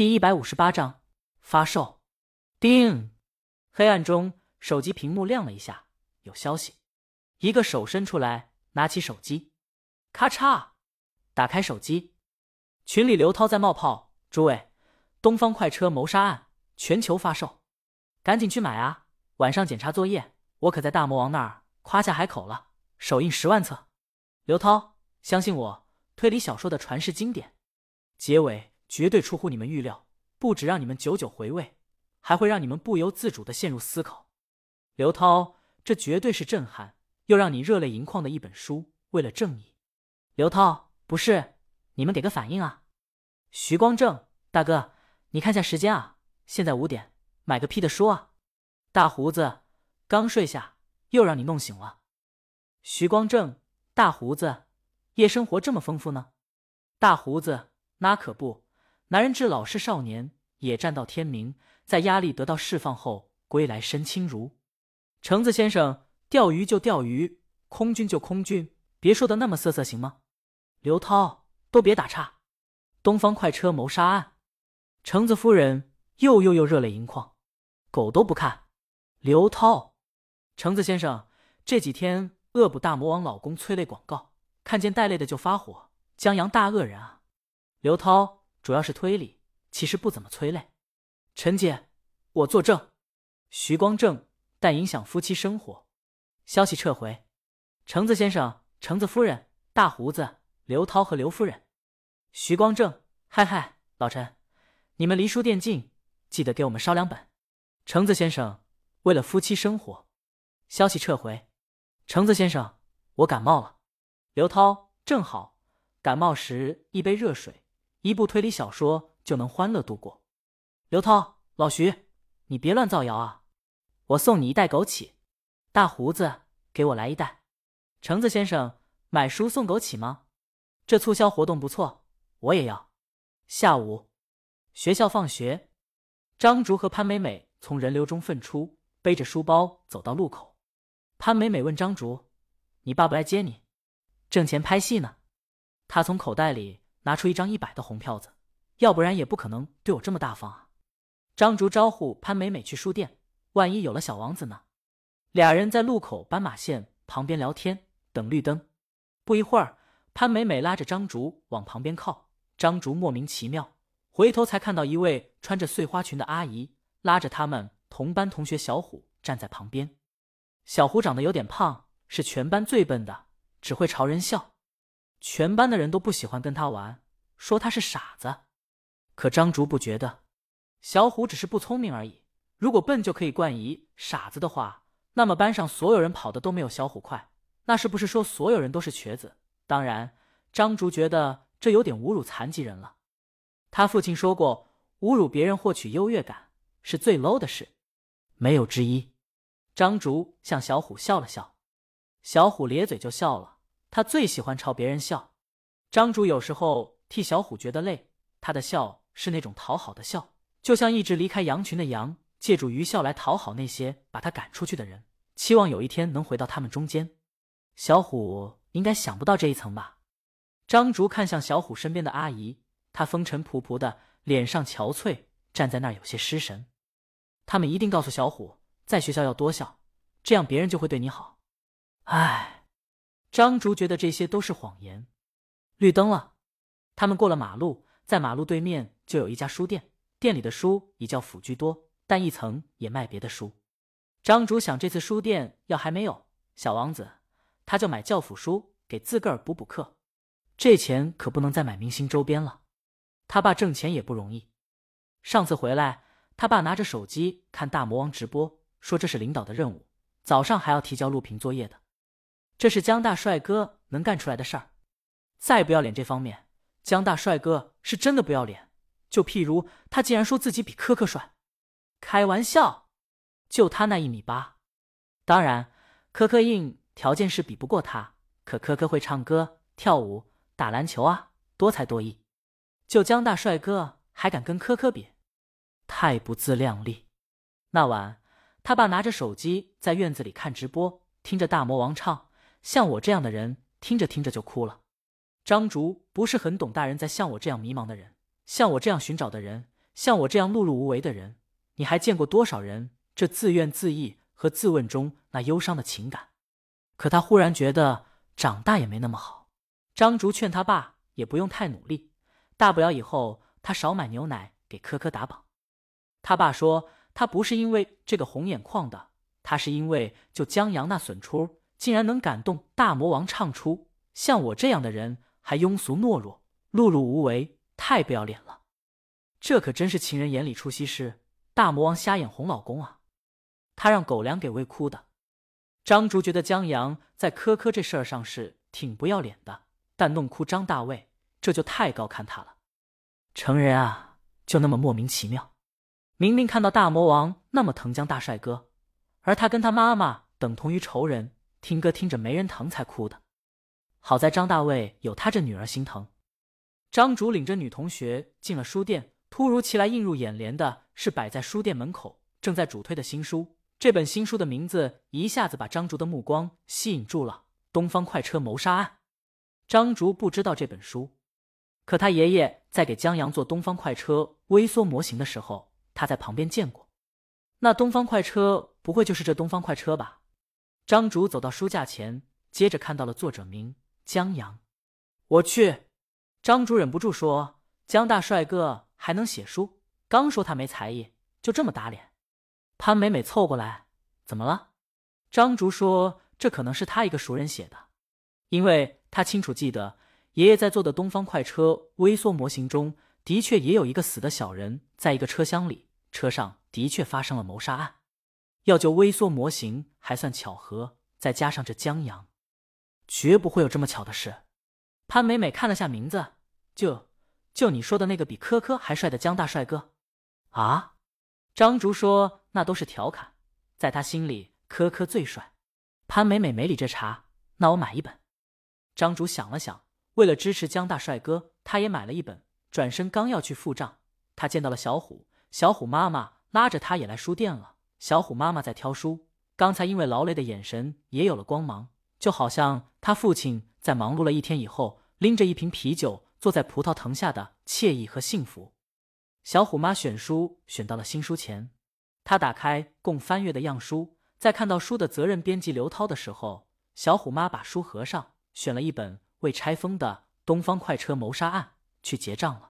第一百五十八章发售。叮！黑暗中，手机屏幕亮了一下，有消息。一个手伸出来，拿起手机，咔嚓，打开手机。群里刘涛在冒泡：“诸位，东方快车谋杀案全球发售，赶紧去买啊！晚上检查作业，我可在大魔王那儿夸下海口了，首印十万册。”刘涛，相信我，推理小说的传世经典，结尾绝对出乎你们预料，不止让你们久久回味，还会让你们不由自主的陷入思考。刘涛，这绝对是震撼。又让你热泪盈眶的一本书，为了正义，刘涛不是你们给个反应啊！徐光正大哥，你看下时间啊，现在五点，买个屁的书啊！大胡子刚睡下，又让你弄醒了。徐光正大胡子，夜生活这么丰富呢？大胡子那可不，男人至老是少年，野战到天明，在压力得到释放后，归来身轻如橙子先生。钓鱼就钓鱼，空军就空军，别说的那么色色行吗？刘涛，都别打岔。东方快车谋杀案，橙子夫人又又又热泪盈眶，狗都不看。刘涛，橙子先生这几天恶补大魔王老公催泪广告，看见带泪的就发火，江阳大恶人啊。刘涛主要是推理，其实不怎么催泪。陈姐，我作证。徐光正，但影响夫妻生活。消息撤回，橙子先生、橙子夫人、大胡子、刘涛和刘夫人、徐光正，嗨嗨，老陈，你们离书店近，记得给我们捎两本。橙子先生，为了夫妻生活，消息撤回。橙子先生，我感冒了。刘涛，正好，感冒时一杯热水，一部推理小说就能欢乐度过。刘涛，老徐，你别乱造谣啊！我送你一袋枸杞。大胡子，给我来一袋。橙子先生，买书送枸杞吗？这促销活动不错，我也要。下午，学校放学，张竹和潘美美从人流中分出，背着书包走到路口。潘美美问张竹：“你爸不来接你？挣钱拍戏呢？”他从口袋里拿出一张一百的红票子，要不然也不可能对我这么大方啊。张竹招呼潘美美去书店，万一有了小王子呢？俩人在路口斑马线旁边聊天，等绿灯。不一会儿，潘美美拉着张竹往旁边靠，张竹莫名其妙，回头才看到一位穿着碎花裙的阿姨拉着他们同班同学小虎站在旁边。小虎长得有点胖，是全班最笨的，只会朝人笑，全班的人都不喜欢跟他玩，说他是傻子。可张竹不觉得，小虎只是不聪明而已。如果笨就可以冠以傻子的话。那么班上所有人跑的都没有小虎快，那是不是说所有人都是瘸子？当然，张竹觉得这有点侮辱残疾人了。他父亲说过，侮辱别人获取优越感是最 low 的事，没有之一。张竹向小虎笑了笑，小虎咧嘴就笑了。他最喜欢朝别人笑。张竹有时候替小虎觉得累，他的笑是那种讨好的笑，就像一只离开羊群的羊。借助愚笑来讨好那些把他赶出去的人，期望有一天能回到他们中间。小虎应该想不到这一层吧？张竹看向小虎身边的阿姨，她风尘仆仆的，脸上憔悴，站在那儿有些失神。他们一定告诉小虎，在学校要多笑，这样别人就会对你好。唉，张竹觉得这些都是谎言。绿灯了，他们过了马路，在马路对面就有一家书店，店里的书以教辅居多。但一层也卖别的书，张竹想这次书店要还没有小王子，他就买教辅书给自个儿补补课。这钱可不能再买明星周边了。他爸挣钱也不容易。上次回来，他爸拿着手机看大魔王直播，说这是领导的任务，早上还要提交录屏作业的。这是江大帅哥能干出来的事儿。再不要脸这方面，江大帅哥是真的不要脸。就譬如他竟然说自己比科科帅。开玩笑，就他那一米八，当然，科科硬条件是比不过他，可科科会唱歌、跳舞、打篮球啊，多才多艺。就江大帅哥还敢跟科科比，太不自量力。那晚，他爸拿着手机在院子里看直播，听着大魔王唱。像我这样的人，听着听着就哭了。张竹不是很懂大人在像我这样迷茫的人，像我这样寻找的人。像我这样碌碌无为的人，你还见过多少人？这自怨自艾和自问中那忧伤的情感。可他忽然觉得长大也没那么好。张竹劝他爸也不用太努力，大不了以后他少买牛奶给科科打榜。他爸说他不是因为这个红眼眶的，他是因为就江阳那损出，竟然能感动大魔王唱出像我这样的人还庸俗懦弱、碌碌无为，太不要脸了。这可真是情人眼里出西施，大魔王瞎眼哄老公啊！他让狗粮给喂哭的。张竹觉得江阳在科科这事儿上是挺不要脸的。但弄哭张大卫，这就太高看他了。成人啊，就那么莫名其妙。明明看到大魔王那么疼江大帅哥，而他跟他妈妈等同于仇人，听歌听着没人疼才哭的。好在张大卫有他这女儿心疼。张竹领着女同学进了书店，突如其来映入眼帘的是摆在书店门口正在主推的新书。这本新书的名字一下子把张竹的目光吸引住了，《东方快车谋杀案》。张竹不知道这本书，可他爷爷在给江阳做东方快车微缩模型的时候，他在旁边见过。那东方快车不会就是这东方快车吧？张竹走到书架前，接着看到了作者名江阳。我去！张竹忍不住说：“江大帅哥还能写书？刚说他没才艺，就这么打脸。”潘美美凑过来：“怎么了？”张竹说：“这可能是他一个熟人写的，因为。”他清楚记得，爷爷在做的东方快车微缩模型中，的确也有一个死的小人在一个车厢里，车上的确发生了谋杀案。要救微缩模型还算巧合，再加上这江阳，绝不会有这么巧的事。潘美美看了下名字，就就你说的那个比科科还帅的江大帅哥啊？张竹说那都是调侃，在他心里科科最帅。潘美美没理这茬，那我买一本。张竹想了想，为了支持江大帅哥，他也买了一本。转身刚要去付账，他见到了小虎，小虎妈妈拉着他也来书店了。小虎妈妈在挑书，刚才因为劳累的眼神也有了光芒，就好像他父亲在忙碌了一天以后，拎着一瓶啤酒坐在葡萄藤下的惬意和幸福。小虎妈选书选到了新书前，她打开供翻阅的样书，在看到书的责任编辑刘涛的时候，小虎妈把书合上。选了一本未拆封的《东方快车谋杀案》去结账了。